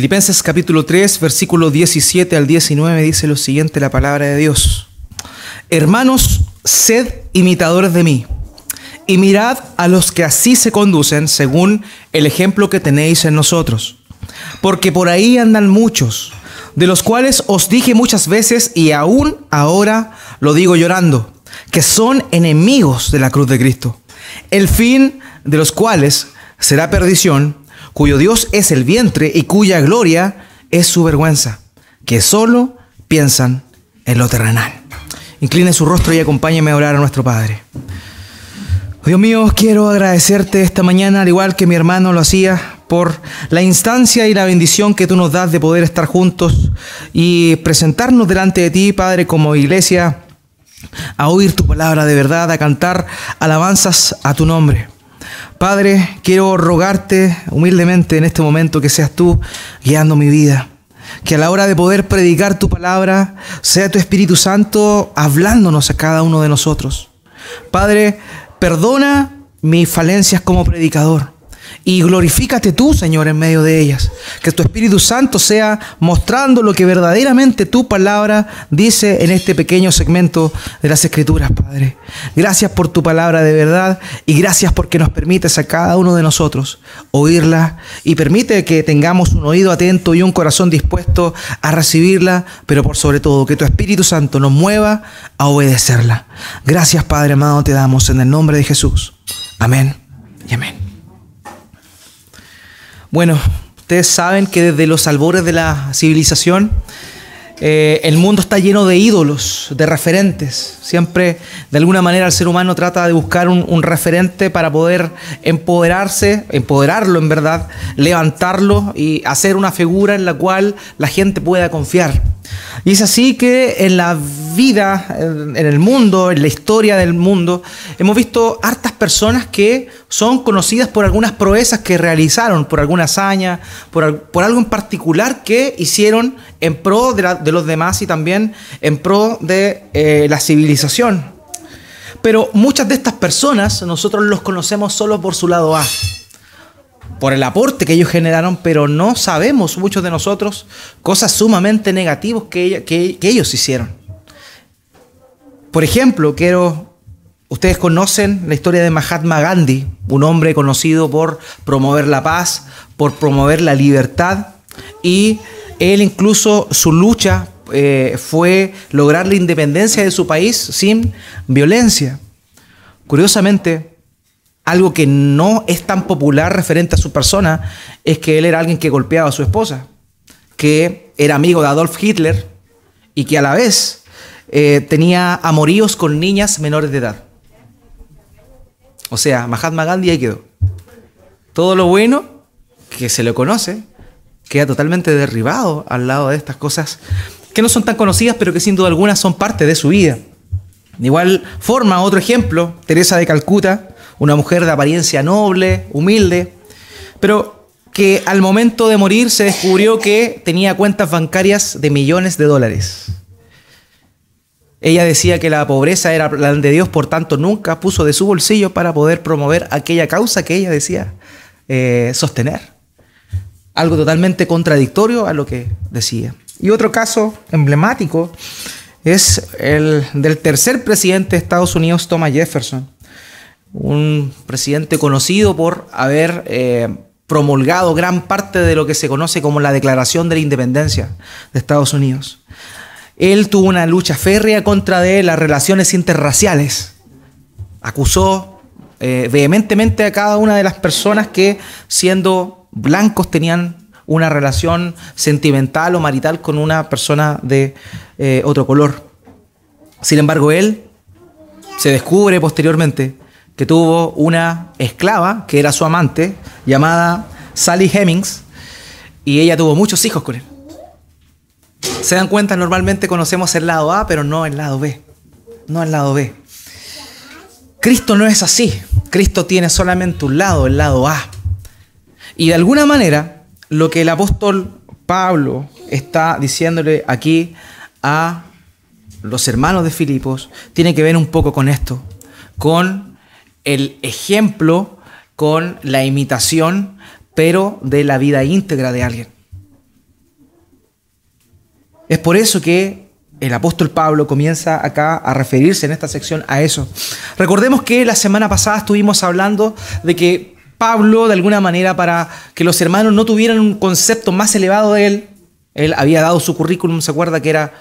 Filipenses capítulo 3, versículo 17 al 19 dice lo siguiente la palabra de Dios. Hermanos, sed imitadores de mí y mirad a los que así se conducen según el ejemplo que tenéis en nosotros. Porque por ahí andan muchos, de los cuales os dije muchas veces y aún ahora lo digo llorando, que son enemigos de la cruz de Cristo, el fin de los cuales será perdición cuyo Dios es el vientre y cuya gloria es su vergüenza, que solo piensan en lo terrenal. Incline su rostro y acompáñeme a orar a nuestro Padre. Dios mío, quiero agradecerte esta mañana, al igual que mi hermano lo hacía, por la instancia y la bendición que tú nos das de poder estar juntos y presentarnos delante de ti, Padre, como iglesia, a oír tu palabra de verdad, a cantar alabanzas a tu nombre. Padre, quiero rogarte humildemente en este momento que seas tú guiando mi vida. Que a la hora de poder predicar tu palabra, sea tu Espíritu Santo hablándonos a cada uno de nosotros. Padre, perdona mis falencias como predicador. Y glorifícate tú, Señor, en medio de ellas. Que tu Espíritu Santo sea mostrando lo que verdaderamente tu palabra dice en este pequeño segmento de las Escrituras, Padre. Gracias por tu palabra de verdad y gracias porque nos permites a cada uno de nosotros oírla y permite que tengamos un oído atento y un corazón dispuesto a recibirla, pero por sobre todo que tu Espíritu Santo nos mueva a obedecerla. Gracias, Padre amado, te damos en el nombre de Jesús. Amén y amén. Bueno, ustedes saben que desde los albores de la civilización, eh, el mundo está lleno de ídolos, de referentes. Siempre, de alguna manera, el ser humano trata de buscar un, un, referente para poder empoderarse, empoderarlo en verdad, levantarlo y hacer una figura en la cual la gente pueda confiar. Y es así que en la vida, en el mundo, en la historia del mundo, hemos visto hartas personas que son conocidas por algunas proezas que realizaron, por alguna hazaña, por, algo en particular que hicieron en pro de, los demás y también en pro de eh, la civilización. Pero muchas de estas personas nosotros los conocemos solo por su lado A por el aporte que ellos generaron, pero no sabemos muchos de nosotros cosas sumamente negativas que, ellos hicieron. Por ejemplo, quiero, ustedes conocen la historia de Mahatma Gandhi, un hombre conocido por promover la paz, por promover la libertad, y él incluso su lucha eh, fue lograr la independencia de su país sin violencia. Curiosamente, algo que no es tan popular referente a su persona es que él era alguien que golpeaba a su esposa, que era amigo de Adolf Hitler y que a la vez eh, tenía amoríos con niñas menores de edad. O sea, Mahatma Gandhi ahí quedó. Todo lo bueno que se le conoce queda totalmente derribado al lado de estas cosas que no son tan conocidas, pero que sin duda alguna son parte de su vida. De igual forma, otro ejemplo, Teresa de Calcuta, una mujer de apariencia noble, humilde, pero que al momento de morir se descubrió que tenía cuentas bancarias de millones de dólares. Ella decía que la pobreza era plan de Dios, por tanto nunca puso de su bolsillo para poder promover aquella causa que ella decía eh, sostener. Algo totalmente contradictorio a lo que decía. Y otro caso emblemático es el del tercer presidente de Estados Unidos, Thomas Jefferson un presidente conocido por haber eh, promulgado gran parte de lo que se conoce como la Declaración de la Independencia de Estados Unidos. Él tuvo una lucha férrea contra de las relaciones interraciales. Acusó eh, vehementemente a cada una de las personas que, siendo blancos, tenían una relación sentimental o marital con una persona de eh, otro color. Sin embargo, él se descubre posteriormente que tuvo una esclava, que era su amante, llamada Sally Hemings, y ella tuvo muchos hijos con él. Se dan cuenta, normalmente conocemos el lado A, pero no el lado B. No el lado B. Cristo no es así. Cristo tiene solamente un lado, el lado A. Y de alguna manera, lo que el apóstol Pablo está diciéndole aquí a los hermanos de Filipos tiene que ver un poco con esto, con el ejemplo con la imitación, pero de la vida íntegra de alguien. Es por eso que el apóstol Pablo comienza acá a referirse en esta sección a eso. Recordemos que la semana pasada estuvimos hablando de que Pablo, de alguna manera, para que los hermanos no tuvieran un concepto más elevado de él, él había dado su currículum, se acuerda que era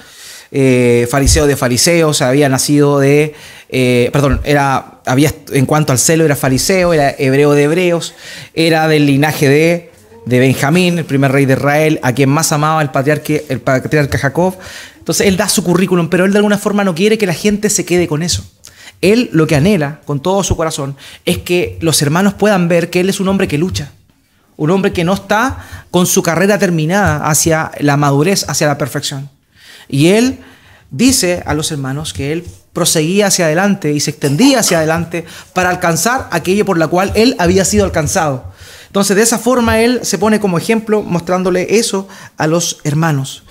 eh, fariseo de fariseos, había nacido de, eh, perdón, era, había, en cuanto al celo era fariseo, era hebreo de hebreos, era del linaje de, de Benjamín, el primer rey de Israel, a quien más amaba el patriarca, el patriarca Jacob. Entonces él da su currículum, pero él de alguna forma no quiere que la gente se quede con eso. Él lo que anhela con todo su corazón es que los hermanos puedan ver que él es un hombre que lucha, un hombre que no está con su carrera terminada hacia la madurez, hacia la perfección. Y él dice a los hermanos que él proseguía hacia adelante y se extendía hacia adelante para alcanzar aquello por la cual él había sido alcanzado. Entonces de esa forma él se pone como ejemplo mostrándole eso a los hermanos.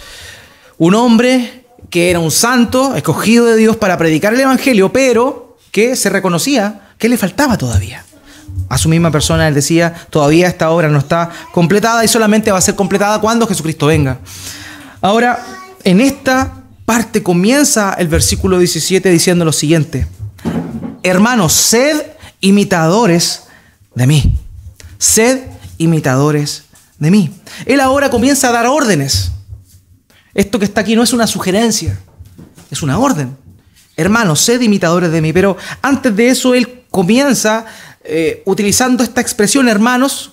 Un hombre que era un santo, escogido de Dios para predicar el Evangelio, pero que se reconocía que le faltaba todavía. A su misma persona él decía, todavía esta obra no está completada y solamente va a ser completada cuando Jesucristo venga. Ahora, en esta parte comienza el versículo 17 diciendo lo siguiente. Hermanos, sed imitadores de mí. Sed imitadores de mí. Él ahora comienza a dar órdenes. Esto que está aquí no es una sugerencia, es una orden. Hermanos, sed imitadores de mí. Pero antes de eso, él comienza eh, utilizando esta expresión, hermanos,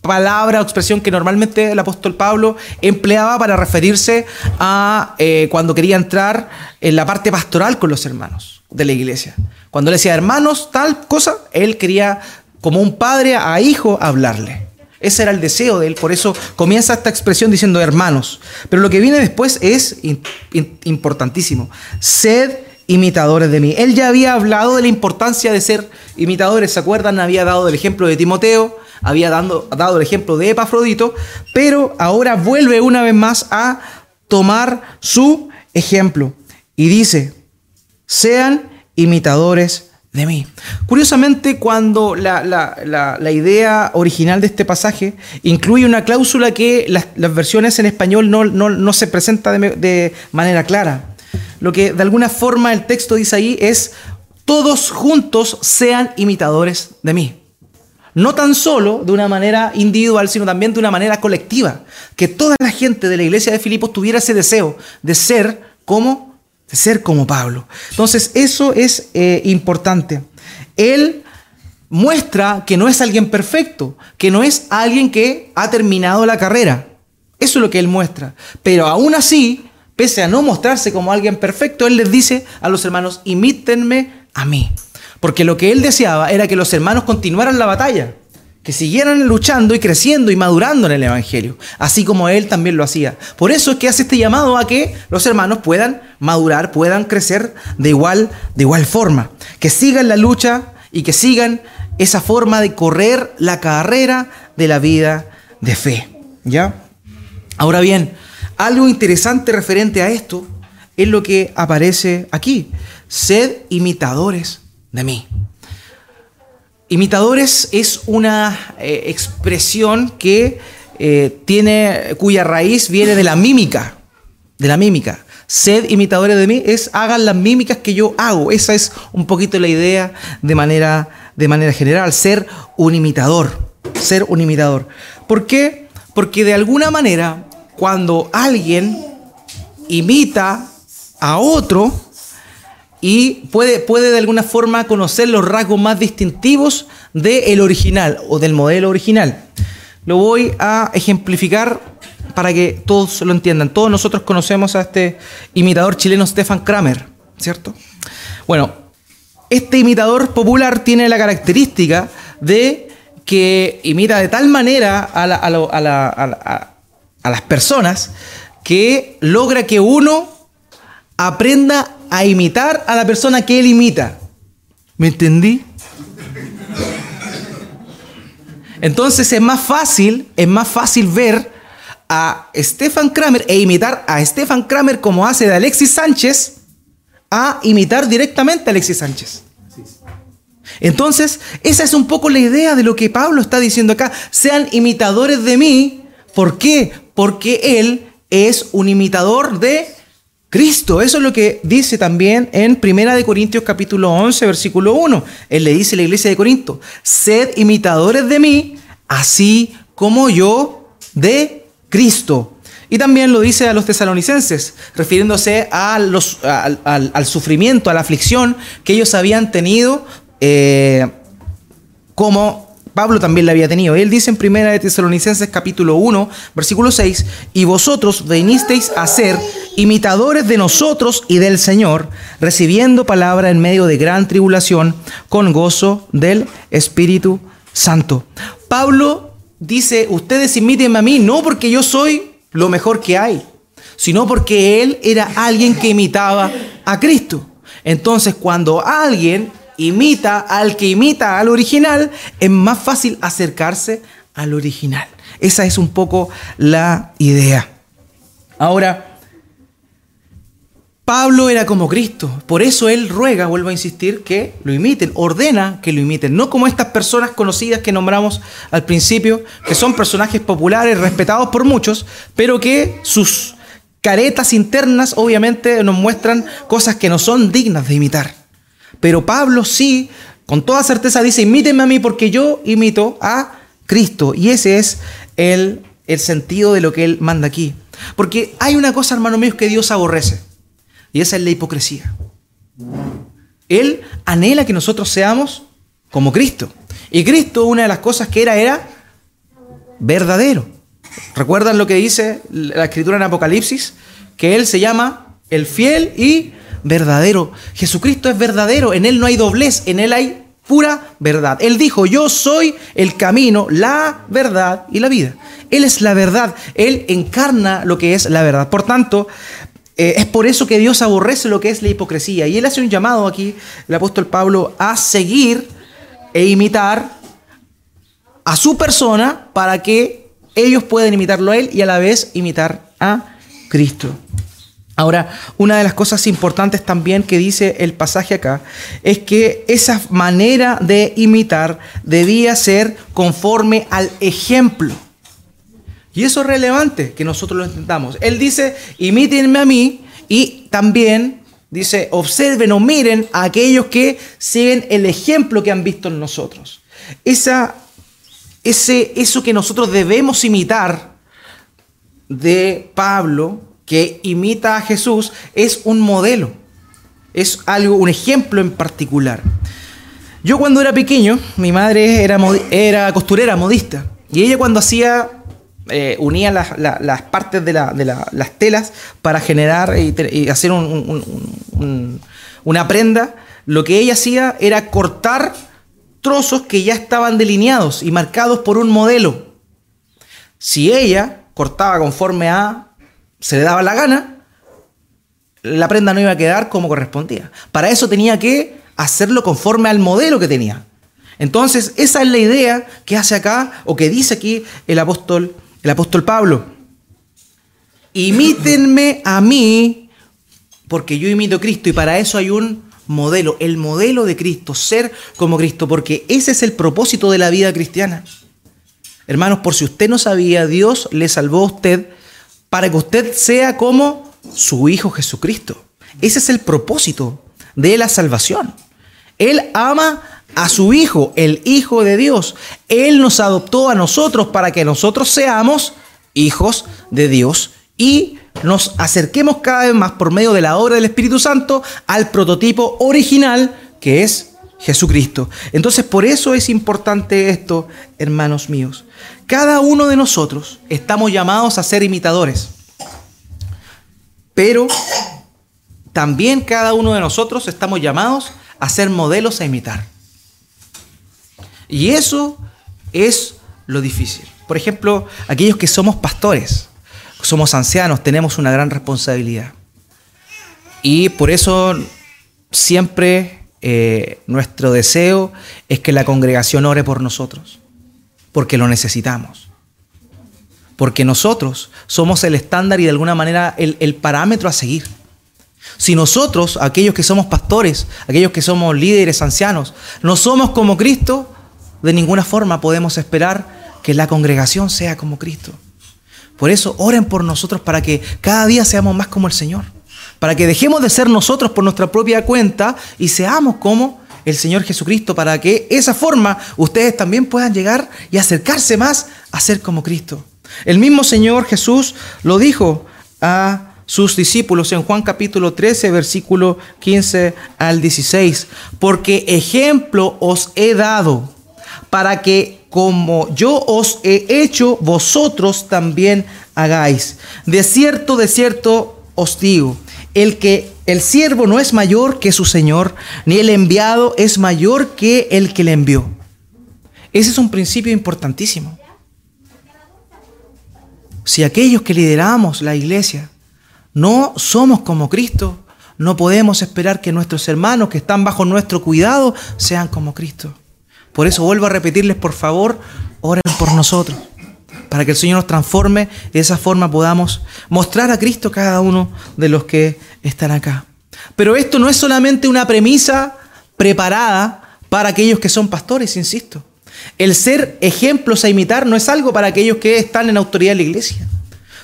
palabra o expresión que normalmente el apóstol Pablo empleaba para referirse a eh, cuando quería entrar en la parte pastoral con los hermanos de la iglesia. Cuando le decía hermanos, tal cosa, él quería como un padre a hijo hablarle. Ese era el deseo de él, por eso comienza esta expresión diciendo hermanos. Pero lo que viene después es importantísimo. Sed imitadores de mí. Él ya había hablado de la importancia de ser imitadores, ¿se acuerdan? Había dado el ejemplo de Timoteo, había dado, el ejemplo de Epafrodito, pero ahora vuelve una vez más a tomar su ejemplo y dice, sean imitadores de mí. Curiosamente, cuando la, idea original de este pasaje incluye una cláusula que las, versiones en español no, se presenta de, de manera clara. Lo que de alguna forma el texto dice ahí es, todos juntos sean imitadores de mí no tan solo de una manera individual, sino también de una manera colectiva. Que toda la gente de la iglesia de Filipos tuviera ese deseo de ser como, de ser como Pablo. Entonces, eso es eh, importante. Él muestra que no es alguien perfecto, que no es alguien que ha terminado la carrera. Eso es lo que él muestra. Pero aún así, pese a no mostrarse como alguien perfecto, él les dice a los hermanos, imítenme a mí. Porque lo que él deseaba era que los hermanos continuaran la batalla, que siguieran luchando y creciendo y madurando en el Evangelio, así como él también lo hacía. Por eso es que hace este llamado a que los hermanos puedan madurar, puedan crecer de igual, de igual forma, que sigan la lucha y que sigan esa forma de correr la carrera de la vida de fe. ¿Ya? Ahora bien, algo interesante referente a esto es lo que aparece aquí. Sed imitadores de mí. Imitadores es una eh, expresión que eh, tiene, cuya raíz viene de la mímica, de la mímica. Sed imitadores de mí es hagan las mímicas que yo hago. Esa es un poquito la idea de manera, de manera general, ser un imitador, ser un imitador. ¿Por qué? Porque de alguna manera, cuando alguien imita a otro, y puede, puede de alguna forma conocer los rasgos más distintivos del original o del modelo original. Lo voy a ejemplificar para que todos lo entiendan. Todos nosotros conocemos a este imitador chileno Stefan Kramer, ¿cierto? Bueno, este imitador popular tiene la característica de que imita de tal manera a, a las personas que logra que uno aprenda a imitar a la persona que él imita. ¿Me entendí? Entonces es más fácil, es más fácil ver a Stefan Kramer e imitar a Stefan Kramer como hace de Alexis Sánchez a imitar directamente a Alexis Sánchez. Entonces, esa es un poco la idea de lo que Pablo está diciendo acá. Sean imitadores de mí. ¿Por qué? Porque él es un imitador de Cristo. Eso es lo que dice también en Primera de Corintios capítulo 11, versículo 1. Él le dice a la iglesia de Corinto, sed imitadores de mí, así como yo de Cristo. Y también lo dice a los tesalonicenses, refiriéndose al, sufrimiento, a la aflicción que ellos habían tenido, eh, como Pablo también la había tenido. Él dice en Primera de Tesalonicenses capítulo 1, versículo 6, y vosotros venisteis a ser imitadores de nosotros y del Señor, recibiendo palabra en medio de gran tribulación, con gozo del Espíritu Santo. Pablo dice, ustedes imítenme a mí, no porque yo soy lo mejor que hay, sino porque él era alguien que imitaba a Cristo. Entonces, cuando alguien imita al que imita al original, es más fácil acercarse al original. Esa es un poco la idea. Ahora, Pablo era como Cristo, por eso él ruega, vuelvo a insistir, que lo imiten, ordena que lo imiten, no como estas personas conocidas que nombramos al principio, que son personajes populares, respetados por muchos, pero que sus caretas internas obviamente nos muestran cosas que no son dignas de imitar. Pero Pablo sí, con toda certeza dice, imítenme a mí porque yo imito a Cristo. Y ese es el, el sentido de lo que él manda aquí. Porque hay una cosa, hermano mío, que Dios aborrece. Y esa es la hipocresía. Él anhela que nosotros seamos como Cristo. Y Cristo, una de las cosas que era, era verdadero. ¿Recuerdan lo que dice la escritura en Apocalipsis? Que Él se llama el fiel y verdadero. Jesucristo es verdadero, en Él no hay doblez, en Él hay pura verdad. Él dijo, yo soy el camino, la verdad y la vida. Él es la verdad, Él encarna lo que es la verdad. Por tanto, eh, es por eso que Dios aborrece lo que es la hipocresía. Y Él hace un llamado aquí, el apóstol Pablo, a seguir e imitar a su persona para que ellos puedan imitarlo a Él y a la vez imitar a Cristo. Ahora, una de las cosas importantes también que dice el pasaje acá es que esa manera de imitar debía ser conforme al ejemplo. Y eso es relevante que nosotros lo intentamos. Él dice, imítenme a mí y también dice, observen o miren a aquellos que siguen el ejemplo que han visto en nosotros. Esa, ese, eso que nosotros debemos imitar de Pablo que imita a Jesús es un modelo, es algo, un ejemplo en particular. Yo cuando era pequeño, mi madre era, era costurera, modista, y ella cuando hacía, eh, unía las, partes de, las telas para generar y, hacer una prenda, lo que ella hacía era cortar trozos que ya estaban delineados y marcados por un modelo. Si ella cortaba conforme a se le daba la gana, la prenda no iba a quedar como correspondía. Para eso tenía que hacerlo conforme al modelo que tenía. Entonces, esa es la idea que hace acá o que dice aquí el apóstol, el apóstol Pablo. Imítenme a mí, porque yo imito a Cristo y para eso hay un modelo, el modelo de Cristo, ser como Cristo, porque ese es el propósito de la vida cristiana. Hermanos, por si usted no sabía, Dios le salvó a usted para que usted sea como su Hijo Jesucristo. Ese es el propósito de la salvación. Él ama a su Hijo, el Hijo de Dios. Él nos adoptó a nosotros para que nosotros seamos hijos de Dios y nos acerquemos cada vez más por medio de la obra del Espíritu Santo al prototipo original que es Jesucristo. Entonces por eso es importante esto, hermanos míos. Cada uno de nosotros estamos llamados a ser imitadores, pero también cada uno de nosotros estamos llamados a ser modelos a imitar. Y eso es lo difícil. Por ejemplo, aquellos que somos pastores, somos ancianos, tenemos una gran responsabilidad. Y por eso siempre eh, nuestro deseo es que la congregación ore por nosotros porque lo necesitamos. Porque nosotros somos el estándar y de alguna manera el, parámetro a seguir. Si nosotros, aquellos que somos pastores, aquellos que somos líderes, ancianos, no somos como Cristo, de ninguna forma podemos esperar que la congregación sea como Cristo. Por eso oren por nosotros para que cada día seamos más como el Señor. Para que dejemos de ser nosotros por nuestra propia cuenta y seamos como el Señor Jesucristo. Para que esa forma ustedes también puedan llegar y acercarse más a ser como Cristo. El mismo Señor Jesús lo dijo a sus discípulos en Juan capítulo 13, versículo 15 al 16. Porque ejemplo os he dado para que como yo os he hecho, vosotros también hagáis. De cierto, de cierto os digo, el que el siervo no es mayor que su Señor, ni el enviado es mayor que el que le envió. Ese es un principio importantísimo. Si aquellos que lideramos la iglesia no somos como Cristo, no podemos esperar que nuestros hermanos que están bajo nuestro cuidado sean como Cristo. Por eso vuelvo a repetirles, por favor, oren por nosotros, para que el Señor nos transforme y de esa forma podamos mostrar a Cristo cada uno de los que están acá. Pero esto no es solamente una premisa preparada para aquellos que son pastores, insisto. El ser ejemplos a imitar no es algo para aquellos que están en autoridad de la iglesia.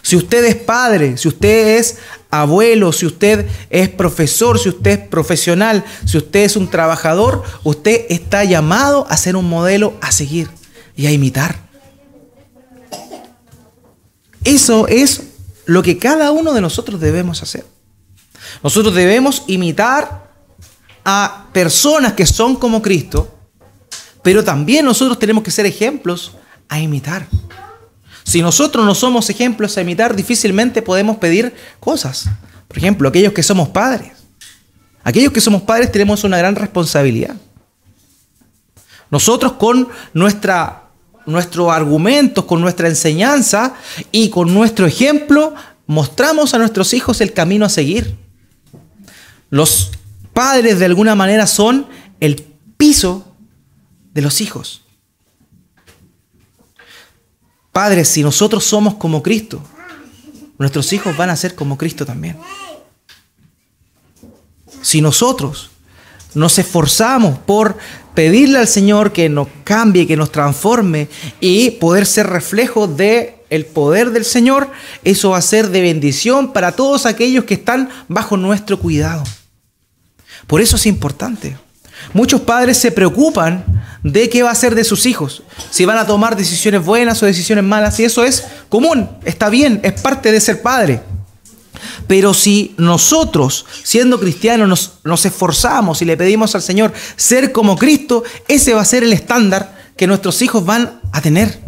Si usted es padre, si usted es abuelo, si usted es profesor, si usted es profesional, si usted es un trabajador, usted está llamado a ser un modelo a seguir y a imitar. Eso es lo que cada uno de nosotros debemos hacer. Nosotros debemos imitar a personas que son como Cristo, pero también nosotros tenemos que ser ejemplos a imitar. Si nosotros no somos ejemplos a imitar, difícilmente podemos pedir cosas. Por ejemplo, aquellos que somos padres. Aquellos que somos padres tenemos una gran responsabilidad. Nosotros con nuestra, nuestros argumentos, con nuestra enseñanza y con nuestro ejemplo, mostramos a nuestros hijos el camino a seguir. Los padres de alguna manera son el piso de los hijos. Padres, si nosotros somos como Cristo, nuestros hijos van a ser como Cristo también. Si nosotros nos esforzamos por pedirle al Señor que nos cambie, que nos transforme y poder ser reflejo de el poder del Señor, eso va a ser de bendición para todos aquellos que están bajo nuestro cuidado. Por eso es importante. Muchos padres se preocupan de qué va a ser de sus hijos, si van a tomar decisiones buenas o decisiones malas, y eso es común, está bien, es parte de ser padre. Pero si nosotros, siendo cristianos, nos, nos, esforzamos y le pedimos al Señor ser como Cristo, ese va a ser el estándar que nuestros hijos van a tener.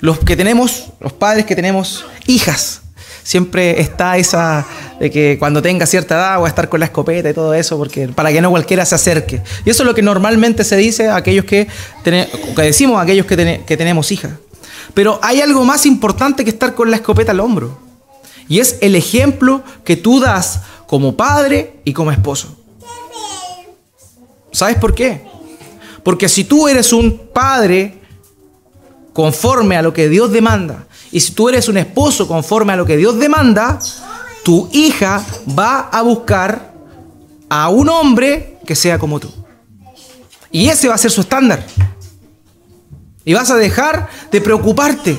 Los que tenemos, los padres que tenemos hijas, siempre está esa de que cuando tenga cierta edad voy a estar con la escopeta y todo eso, porque para que no cualquiera se acerque. Y eso es lo que normalmente se dice a aquellos que, que decimos a aquellos que, que tenemos hijas. Pero hay algo más importante que estar con la escopeta al hombro. Y es el ejemplo que tú das como padre y como esposo. ¿Sabes por qué? Porque si tú eres un padre conforme a lo que Dios demanda, y si tú eres un esposo conforme a lo que Dios demanda, tu hija va a buscar a un hombre que sea como tú. Y ese va a ser su estándar. Y vas a dejar de preocuparte.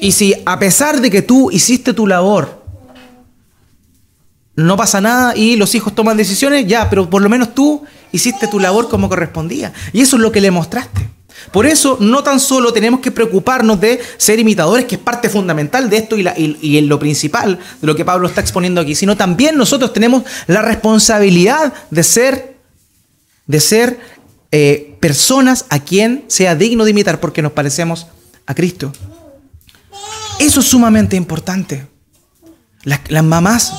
Y si a pesar de que tú hiciste tu labor, no pasa nada y los hijos toman decisiones, ya, pero por lo menos tú hiciste tu labor como correspondía. Y eso es lo que le mostraste. Por eso no tan solo tenemos que preocuparnos de ser imitadores, que es parte fundamental de esto y, la, lo principal de lo que Pablo está exponiendo aquí, sino también nosotros tenemos la responsabilidad de ser, de ser eh, personas a quien sea digno de imitar porque nos parecemos a Cristo. Eso es sumamente importante. Las mamás,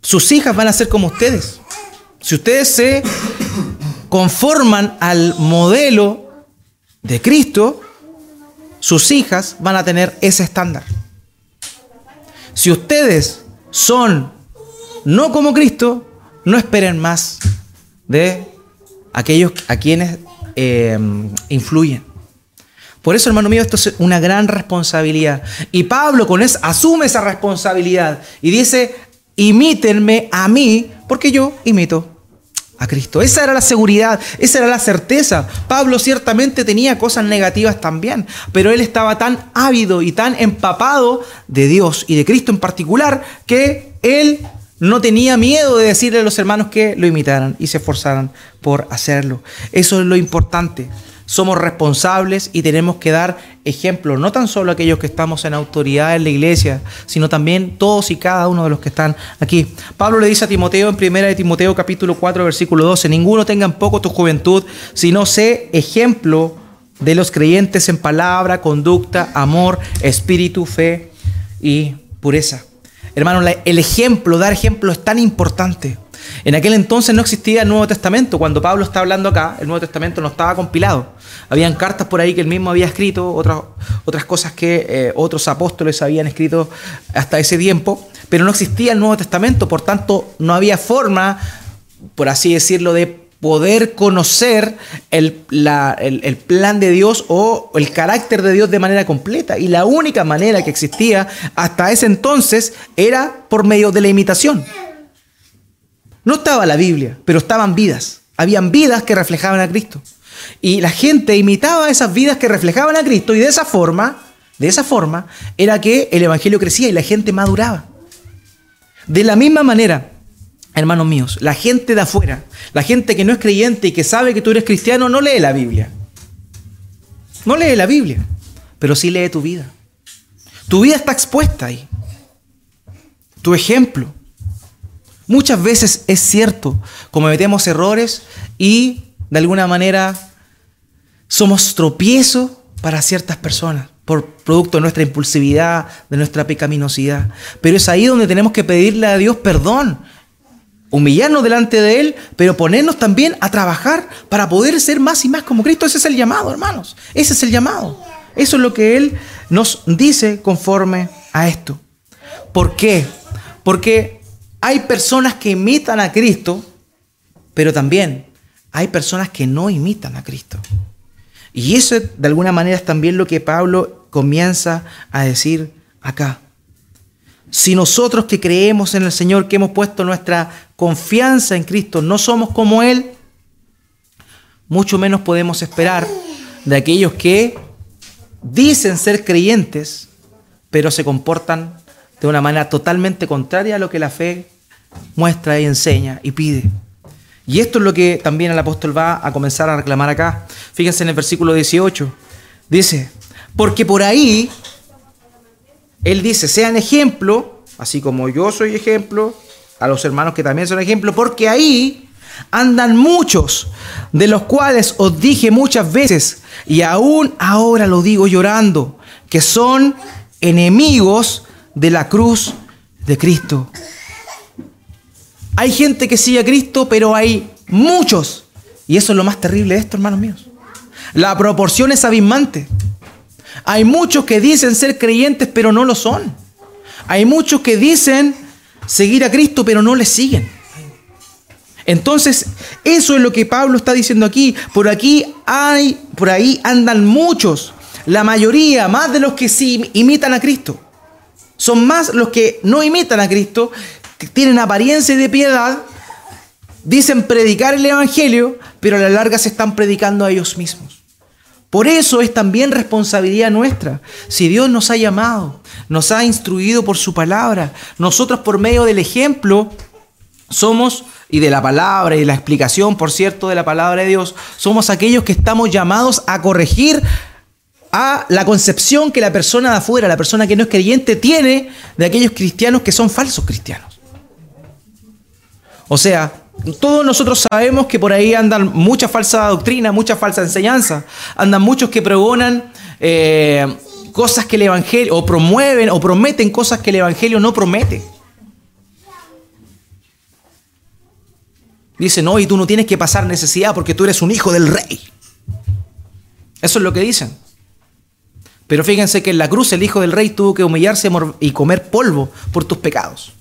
sus hijas van a ser como ustedes. Si ustedes se conforman al modelo de Cristo, sus hijas van a tener ese estándar. Si ustedes son no como Cristo, no esperen más de aquellos a quienes em, influyen. Por eso, hermano mío, esto es una gran responsabilidad. Y Pablo con eso asume esa responsabilidad y dice, imítenme a mí, porque yo imito a Cristo. Esa era la seguridad, esa era la certeza. Pablo ciertamente tenía cosas negativas también, pero él estaba tan ávido y tan empapado de Dios y de Cristo en particular que él no tenía miedo de decirle a los hermanos que lo imitaran y se esforzaran por hacerlo. Eso es lo importante somos responsables y tenemos que dar ejemplo, no tan solo aquellos que estamos en autoridad en la iglesia, sino también todos y cada uno de los que están aquí. Pablo le dice a Timoteo en 1 de Timoteo capítulo 4 versículo 12, ninguno tenga en poco tu juventud, sino sé ejemplo de los creyentes en palabra, conducta, amor, espíritu, fe y pureza. Hermano, el ejemplo, dar ejemplo es tan importante. En aquel entonces no existía el Nuevo Testamento. Cuando Pablo está hablando acá, el Nuevo Testamento no estaba compilado. Habían cartas por ahí que él mismo había escrito, otras, otras cosas que eh, otros apóstoles habían escrito hasta ese tiempo, pero no existía el Nuevo Testamento, por tanto no había forma, por así decirlo, de poder conocer el, el, plan de Dios o el carácter de Dios de manera completa. Y la única manera que existía hasta ese entonces era por medio de la imitación. No estaba la Biblia, pero estaban vidas. Habían vidas que reflejaban a Cristo. Y la gente imitaba esas vidas que reflejaban a Cristo y de esa forma, de esa forma, era que el Evangelio crecía y la gente maduraba. De la misma manera, hermanos míos, la gente de afuera, la gente que no es creyente y que sabe que tú eres cristiano, no lee la Biblia. No lee la Biblia, pero sí lee tu vida. Tu vida está expuesta ahí. Tu ejemplo. Muchas veces es cierto, cometemos errores y de alguna manera somos tropiezo para ciertas personas por producto de nuestra impulsividad, de nuestra pecaminosidad. Pero es ahí donde tenemos que pedirle a Dios perdón, humillarnos delante de Él, pero ponernos también a trabajar para poder ser más y más como Cristo. Ese es el llamado, hermanos. Ese es el llamado. Eso es lo que Él nos dice conforme a esto. ¿Por qué? Porque hay personas que imitan a Cristo, pero también hay personas que no imitan a Cristo. Y eso de alguna manera es también lo que Pablo comienza a decir acá. Si nosotros que creemos en el Señor, que hemos puesto nuestra confianza en Cristo, no somos como Él, mucho menos podemos esperar de aquellos que dicen ser creyentes, pero se comportan de una manera totalmente contraria a lo que la fe muestra y enseña y pide. Y esto es lo que también el apóstol va a comenzar a reclamar acá. Fíjense en el versículo 18. Dice, porque por ahí, él dice, sean ejemplo, así como yo soy ejemplo, a los hermanos que también son ejemplo, porque ahí andan muchos, de los cuales os dije muchas veces, y aún ahora lo digo llorando, que son enemigos de la cruz de Cristo. Hay gente que sigue a Cristo, pero hay muchos. Y eso es lo más terrible de esto, hermanos míos. La proporción es abismante. Hay muchos que dicen ser creyentes, pero no lo son. Hay muchos que dicen seguir a Cristo, pero no le siguen. Entonces, eso es lo que Pablo está diciendo aquí. Por aquí hay, por ahí andan muchos. La mayoría, más de los que sí imitan a Cristo. Son más los que no imitan a Cristo tienen apariencia de piedad, dicen predicar el Evangelio, pero a la larga se están predicando a ellos mismos. Por eso es también responsabilidad nuestra. Si Dios nos ha llamado, nos ha instruido por su palabra, nosotros por medio del ejemplo somos, y de la palabra y de la explicación, por cierto, de la palabra de Dios, somos aquellos que estamos llamados a corregir a la concepción que la persona de afuera, la persona que no es creyente, tiene de aquellos cristianos que son falsos cristianos. O sea, todos nosotros sabemos que por ahí andan mucha falsa doctrina, mucha falsa enseñanza. Andan muchos que pregonan eh, cosas que el Evangelio, o promueven o prometen cosas que el Evangelio no promete. Dicen, no, y tú no tienes que pasar necesidad porque tú eres un hijo del rey. Eso es lo que dicen. Pero fíjense que en la cruz el hijo del rey tuvo que humillarse y comer polvo por tus pecados.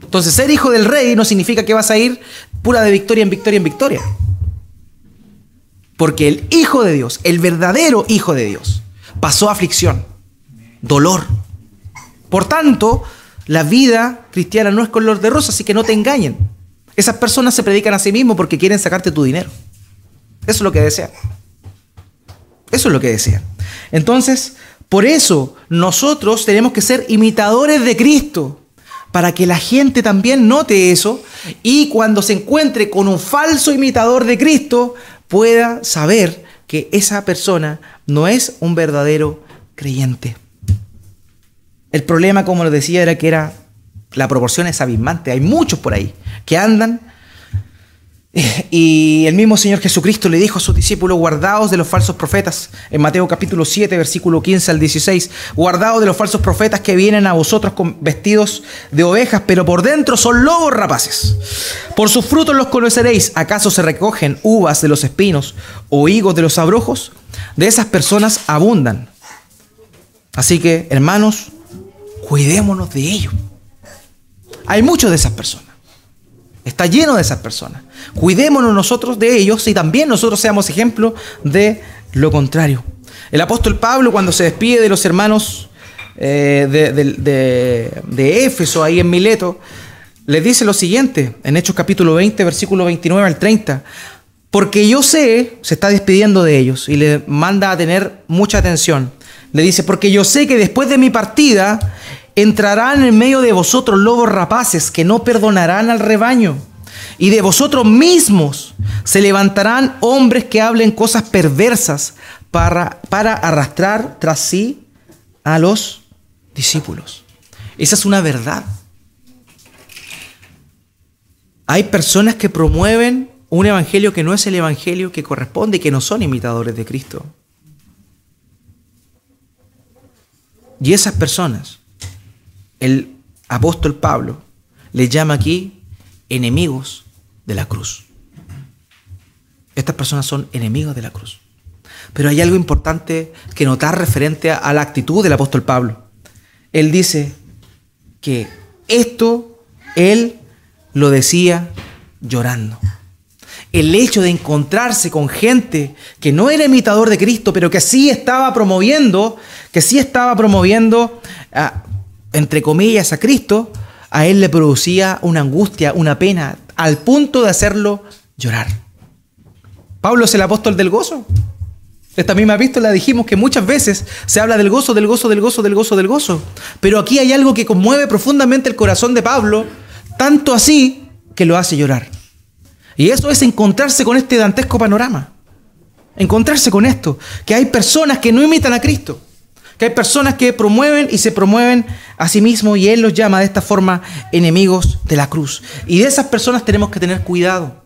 Entonces, ser hijo del rey no significa que vas a ir pura de victoria en victoria en victoria. Porque el Hijo de Dios, el verdadero Hijo de Dios, pasó aflicción, dolor. Por tanto, la vida cristiana no es color de rosa, así que no te engañen. Esas personas se predican a sí mismos porque quieren sacarte tu dinero. Eso es lo que desean. Eso es lo que desean. Entonces, por eso nosotros tenemos que ser imitadores de Cristo, para que la gente también note eso y cuando se encuentre con un falso imitador de Cristo, pueda saber que esa persona no es un verdadero creyente. El problema, como lo decía, era que era la proporción es abismante. Hay muchos por ahí que andan y el mismo Señor Jesucristo le dijo a sus discípulos, guardaos de los falsos profetas, en Mateo capítulo 7, versículo 15 al 16, guardaos de los falsos profetas que vienen a vosotros con vestidos de ovejas, pero por dentro son lobos rapaces. Por sus frutos los conoceréis. ¿Acaso se recogen uvas de los espinos o higos de los abrojos? De esas personas abundan. Así que, hermanos, cuidémonos de ellos. Hay muchos de esas personas. Está lleno de esas personas. Cuidémonos nosotros de ellos y también nosotros seamos ejemplo de lo contrario. El apóstol Pablo cuando se despide de los hermanos eh, de, Éfeso, ahí en Mileto, les dice lo siguiente, en Hechos capítulo 20, versículo 29 al 30. Porque yo sé, se está despidiendo de ellos y le manda a tener mucha atención. Le dice, porque yo sé que después de mi partida entrarán en medio de vosotros lobos rapaces que no perdonarán al rebaño. Y de vosotros mismos se levantarán hombres que hablen cosas perversas para, para arrastrar tras sí a los discípulos. Esa es una verdad. Hay personas que promueven un evangelio que no es el evangelio que corresponde y que no son imitadores de Cristo. Y esas personas el apóstol Pablo le llama aquí enemigos de la cruz. Estas personas son enemigos de la cruz. Pero hay algo importante que notar referente a la actitud del apóstol Pablo. Él dice que esto él lo decía llorando. El hecho de encontrarse con gente que no era imitador de Cristo, pero que sí estaba promoviendo, que sí estaba promoviendo ah, entre comillas, a Cristo, a él le producía una angustia, una pena, al punto de hacerlo llorar. Pablo es el apóstol del gozo. Esta misma epístola dijimos que muchas veces se habla del gozo, del gozo, del gozo, del gozo, del gozo. Pero aquí hay algo que conmueve profundamente el corazón de Pablo, tanto así que lo hace llorar. Y eso es encontrarse con este dantesco panorama. Encontrarse con esto, que hay personas que no imitan a Cristo que hay personas que promueven y se promueven a sí mismos y Él los llama de esta forma enemigos de la cruz. Y de esas personas tenemos que tener cuidado.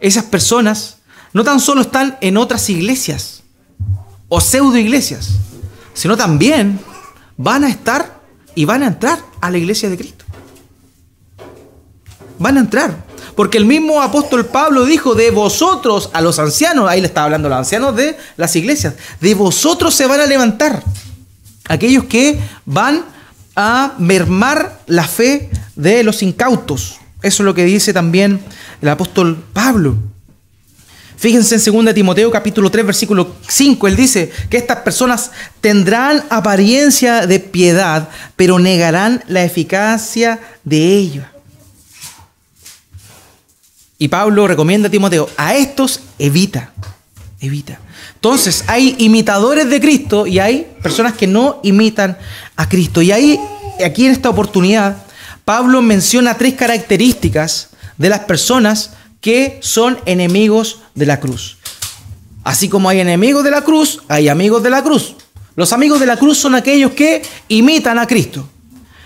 Esas personas no tan solo están en otras iglesias o pseudo iglesias, sino también van a estar y van a entrar a la iglesia de Cristo. Van a entrar. Porque el mismo apóstol Pablo dijo, de vosotros a los ancianos, ahí le estaba hablando a los ancianos de las iglesias, de vosotros se van a levantar aquellos que van a mermar la fe de los incautos. Eso es lo que dice también el apóstol Pablo. Fíjense en 2 Timoteo capítulo 3 versículo 5, él dice que estas personas tendrán apariencia de piedad, pero negarán la eficacia de ella. Y Pablo recomienda a Timoteo, a estos evita, evita. Entonces, hay imitadores de Cristo y hay personas que no imitan a Cristo. Y ahí, aquí en esta oportunidad, Pablo menciona tres características de las personas que son enemigos de la cruz. Así como hay enemigos de la cruz, hay amigos de la cruz. Los amigos de la cruz son aquellos que imitan a Cristo.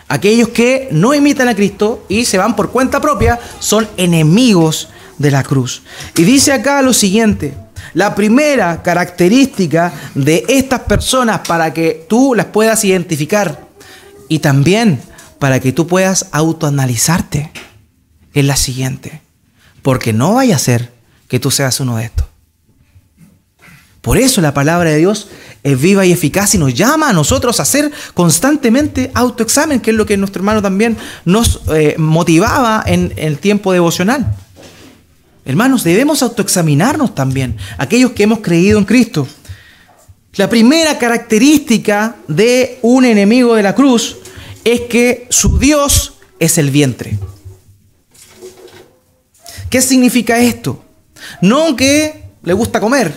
Aquellos que no imitan a Cristo y se van por cuenta propia son enemigos de la cruz. Y dice acá lo siguiente, la primera característica de estas personas para que tú las puedas identificar y también para que tú puedas autoanalizarte es la siguiente. Porque no vaya a ser que tú seas uno de estos. Por eso la palabra de Dios es viva y eficaz y nos llama a nosotros a hacer constantemente autoexamen, que es lo que nuestro hermano también nos eh, motivaba en el tiempo devocional. Hermanos, debemos autoexaminarnos también, aquellos que hemos creído en Cristo. La primera característica de un enemigo de la cruz es que su Dios es el vientre. ¿Qué significa esto? No que le gusta comer.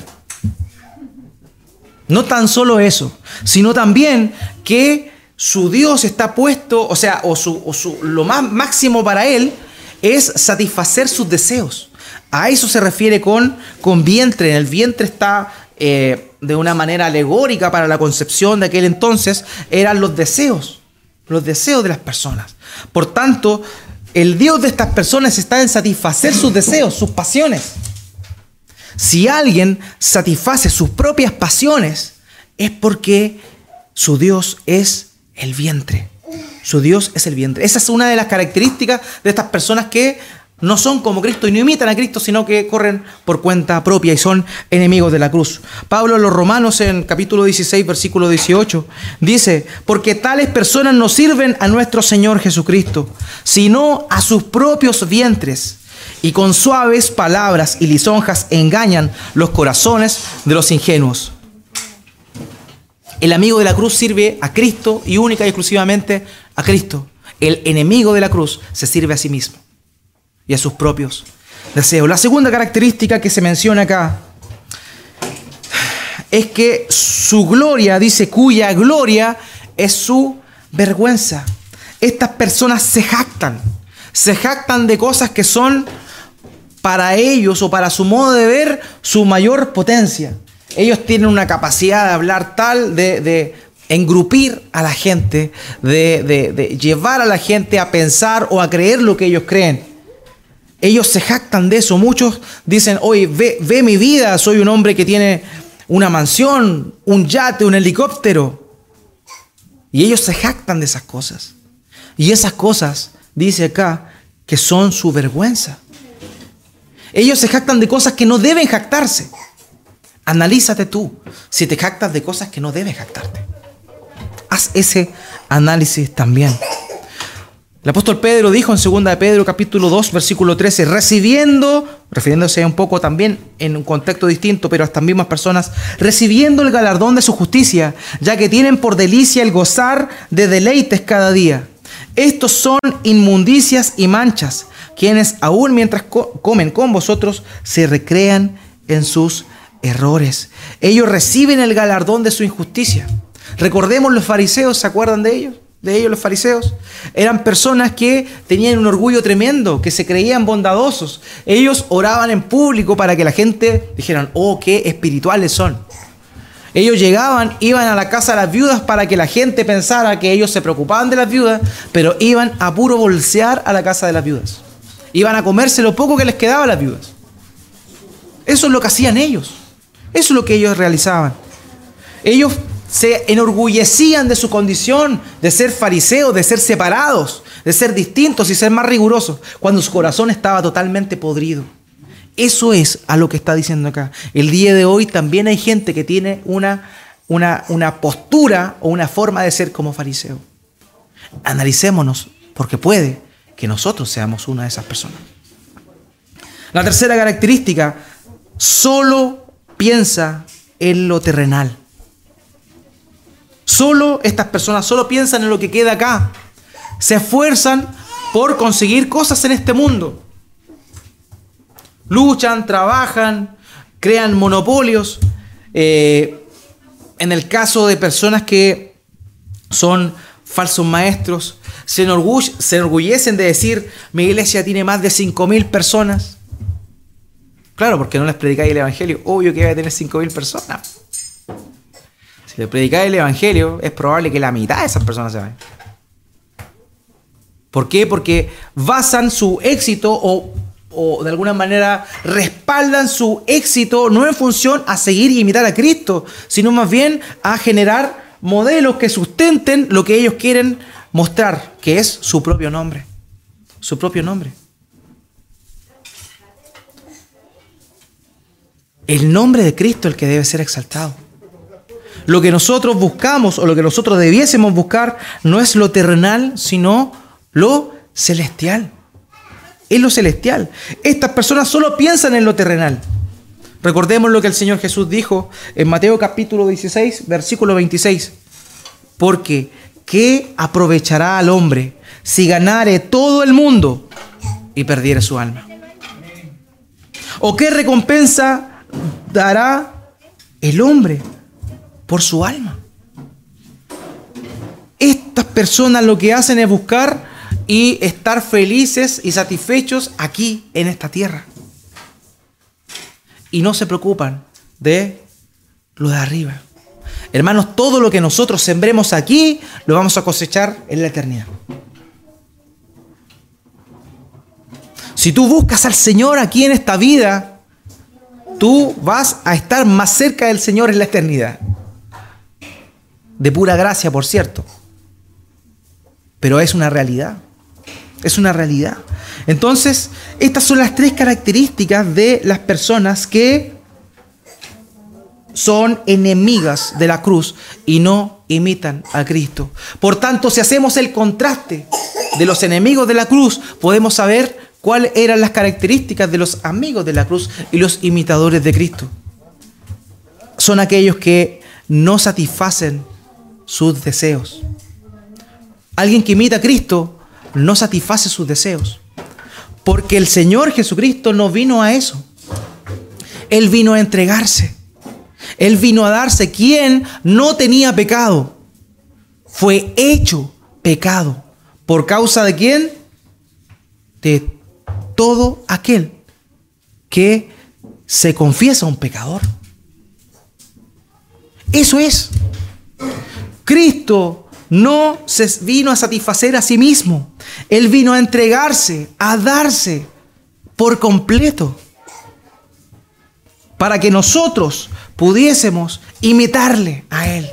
No tan solo eso, sino también que su Dios está puesto, o sea, o, su, lo más máximo para él es satisfacer sus deseos. A eso se refiere con, con vientre. En el vientre está eh, de una manera alegórica para la concepción de aquel entonces, eran los deseos, los deseos de las personas. Por tanto, el Dios de estas personas está en satisfacer sus deseos, sus pasiones. Si alguien satisface sus propias pasiones, es porque su Dios es el vientre. Su Dios es el vientre. Esa es una de las características de estas personas que no son como Cristo y no imitan a Cristo, sino que corren por cuenta propia y son enemigos de la cruz. Pablo a los Romanos en capítulo 16, versículo 18, dice, porque tales personas no sirven a nuestro Señor Jesucristo, sino a sus propios vientres, y con suaves palabras y lisonjas engañan los corazones de los ingenuos. El amigo de la cruz sirve a Cristo y única y exclusivamente a Cristo. El enemigo de la cruz se sirve a sí mismo y a sus propios deseos. La segunda característica que se menciona acá es que su gloria, dice, cuya gloria es su vergüenza. Estas personas se jactan, se jactan de cosas que son para ellos o para su modo de ver su mayor potencia. Ellos tienen una capacidad de hablar tal, de, engrupir a la gente, de, de llevar a la gente a pensar o a creer lo que ellos creen. Ellos se jactan de eso. Muchos dicen, oye, ve, ve mi vida, soy un hombre que tiene una mansión, un yate, un helicóptero. Y ellos se jactan de esas cosas. Y esas cosas, dice acá, que son su vergüenza. Ellos se jactan de cosas que no deben jactarse. Analízate tú si te jactas de cosas que no debes jactarte. Haz ese análisis también. El apóstol Pedro dijo en 2 de Pedro capítulo 2 versículo 13, recibiendo, refiriéndose un poco también en un contexto distinto, pero a estas mismas personas, recibiendo el galardón de su justicia, ya que tienen por delicia el gozar de deleites cada día. Estos son inmundicias y manchas, quienes aún mientras comen con vosotros se recrean en sus errores. Ellos reciben el galardón de su injusticia. Recordemos los fariseos, ¿se acuerdan de ellos? De ellos, los fariseos, eran personas que tenían un orgullo tremendo, que se creían bondadosos. Ellos oraban en público para que la gente dijeran, oh, qué espirituales son. Ellos llegaban, iban a la casa de las viudas para que la gente pensara que ellos se preocupaban de las viudas, pero iban a puro bolsear a la casa de las viudas. Iban a comerse lo poco que les quedaba a las viudas. Eso es lo que hacían ellos. Eso es lo que ellos realizaban. Ellos se enorgullecían de su condición de ser fariseos, de ser separados, de ser distintos y ser más rigurosos, cuando su corazón estaba totalmente podrido. Eso es a lo que está diciendo acá. El día de hoy también hay gente que tiene una, una, una postura o una forma de ser como fariseo. Analicémonos, porque puede que nosotros seamos una de esas personas. La tercera característica, solo piensa en lo terrenal. Solo estas personas solo piensan en lo que queda acá. Se esfuerzan por conseguir cosas en este mundo. Luchan, trabajan, crean monopolios. Eh, en el caso de personas que son falsos maestros, se, enorgullecen de decir, mi iglesia tiene más de 5.000 personas. Claro, porque no les predicáis el Evangelio. Obvio que va a tener 5.000 personas le predicar el Evangelio, es probable que la mitad de esas personas se vayan. ¿Por qué? Porque basan su éxito o, o, de alguna manera respaldan su éxito no en función a seguir y imitar a Cristo, sino más bien a generar modelos que sustenten lo que ellos quieren mostrar, que es su propio nombre. Su propio nombre. El nombre de Cristo es el que debe ser exaltado. Lo que nosotros buscamos o lo que nosotros debiésemos buscar no es lo terrenal, sino lo celestial. Es lo celestial. Estas personas solo piensan en lo terrenal. Recordemos lo que el Señor Jesús dijo en Mateo capítulo 16, versículo 26. Porque, ¿qué aprovechará al hombre si ganare todo el mundo y perdiere su alma? ¿O qué recompensa dará el hombre por su alma? Estas personas lo que hacen es buscar y estar felices y satisfechos aquí en esta tierra. Y no se preocupan de lo de arriba. Hermanos, todo lo que nosotros sembremos aquí lo vamos a cosechar en la eternidad. Si tú buscas al Señor aquí en esta vida, tú vas a estar más cerca del Señor en la eternidad. De pura gracia, por cierto. Pero es una realidad. Es una realidad. Entonces, estas son las tres características de las personas que son enemigas de la cruz y no imitan a Cristo. Por tanto, si hacemos el contraste de los enemigos de la cruz, podemos saber cuáles eran las características de los amigos de la cruz y los imitadores de Cristo. Son aquellos que no satisfacen sus deseos. Alguien que imita a Cristo no satisface sus deseos. Porque el Señor Jesucristo no vino a eso. Él vino a entregarse. Él vino a darse quien no tenía pecado. Fue hecho pecado. ¿Por causa de quién? De todo aquel que se confiesa un pecador. Eso es. Cristo no se vino a satisfacer a sí mismo. Él vino a entregarse, a darse por completo. Para que nosotros pudiésemos imitarle a Él.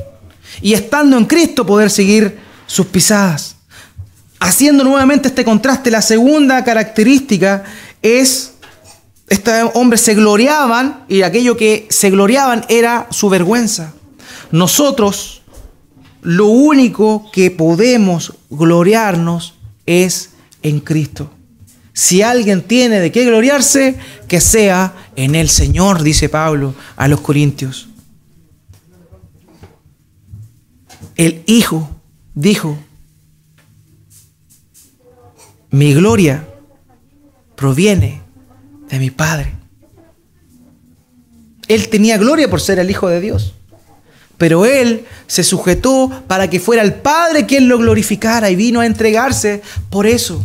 Y estando en Cristo poder seguir sus pisadas. Haciendo nuevamente este contraste, la segunda característica es, estos hombres se gloriaban y aquello que se gloriaban era su vergüenza. Nosotros lo único que podemos gloriarnos es en Cristo. Si alguien tiene de qué gloriarse, que sea en el Señor, dice Pablo a los Corintios. El Hijo dijo, mi gloria proviene de mi Padre. Él tenía gloria por ser el Hijo de Dios. Pero Él se sujetó para que fuera el Padre quien lo glorificara y vino a entregarse por eso.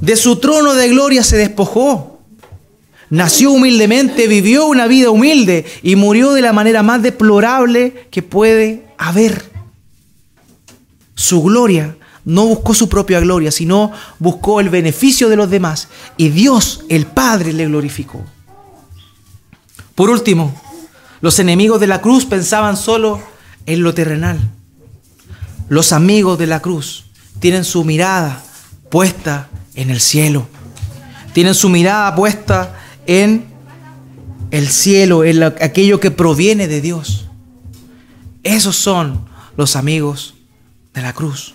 De su trono de gloria se despojó. Nació humildemente, vivió una vida humilde y murió de la manera más deplorable que puede haber. Su gloria no buscó su propia gloria, sino buscó el beneficio de los demás. Y Dios, el Padre, le glorificó. Por último, los enemigos de la cruz pensaban solo en lo terrenal. Los amigos de la cruz tienen su mirada puesta en el cielo. Tienen su mirada puesta en el cielo, en aquello que proviene de Dios. Esos son los amigos de la cruz.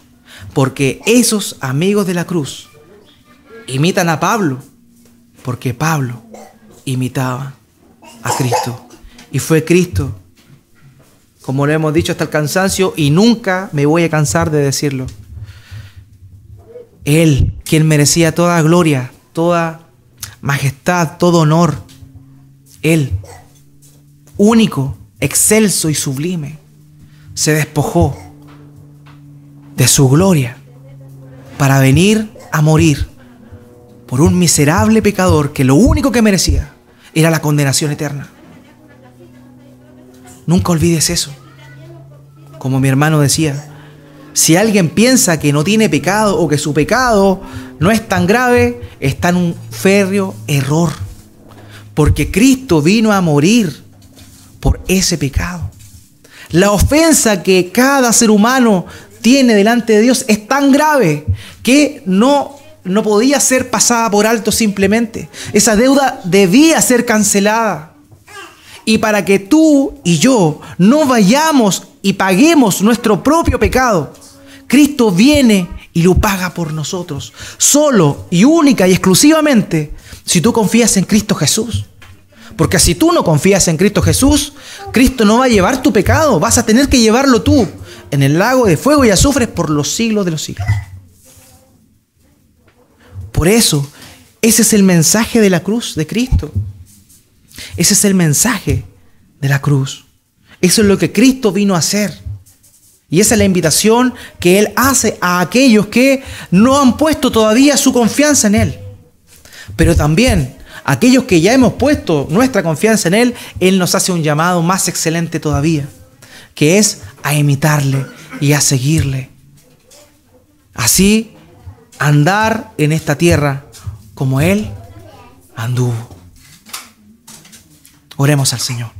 Porque esos amigos de la cruz imitan a Pablo, porque Pablo imitaba a Cristo. Y fue Cristo, como lo hemos dicho hasta el cansancio, y nunca me voy a cansar de decirlo. Él, quien merecía toda gloria, toda majestad, todo honor. Él, único, excelso y sublime, se despojó de su gloria para venir a morir por un miserable pecador que lo único que merecía era la condenación eterna. Nunca olvides eso. Como mi hermano decía, si alguien piensa que no tiene pecado o que su pecado no es tan grave, está en un férreo error. Porque Cristo vino a morir por ese pecado. La ofensa que cada ser humano tiene delante de Dios es tan grave que no, no podía ser pasada por alto simplemente. Esa deuda debía ser cancelada. Y para que tú y yo no vayamos y paguemos nuestro propio pecado, Cristo viene y lo paga por nosotros. Solo y única y exclusivamente si tú confías en Cristo Jesús. Porque si tú no confías en Cristo Jesús, Cristo no va a llevar tu pecado, vas a tener que llevarlo tú en el lago de fuego y azufre por los siglos de los siglos. Por eso, ese es el mensaje de la cruz de Cristo. Ese es el mensaje de la cruz. Eso es lo que Cristo vino a hacer. Y esa es la invitación que Él hace a aquellos que no han puesto todavía su confianza en Él. Pero también aquellos que ya hemos puesto nuestra confianza en Él, Él nos hace un llamado más excelente todavía, que es a imitarle y a seguirle. Así, andar en esta tierra como Él anduvo. Oremos al Señor.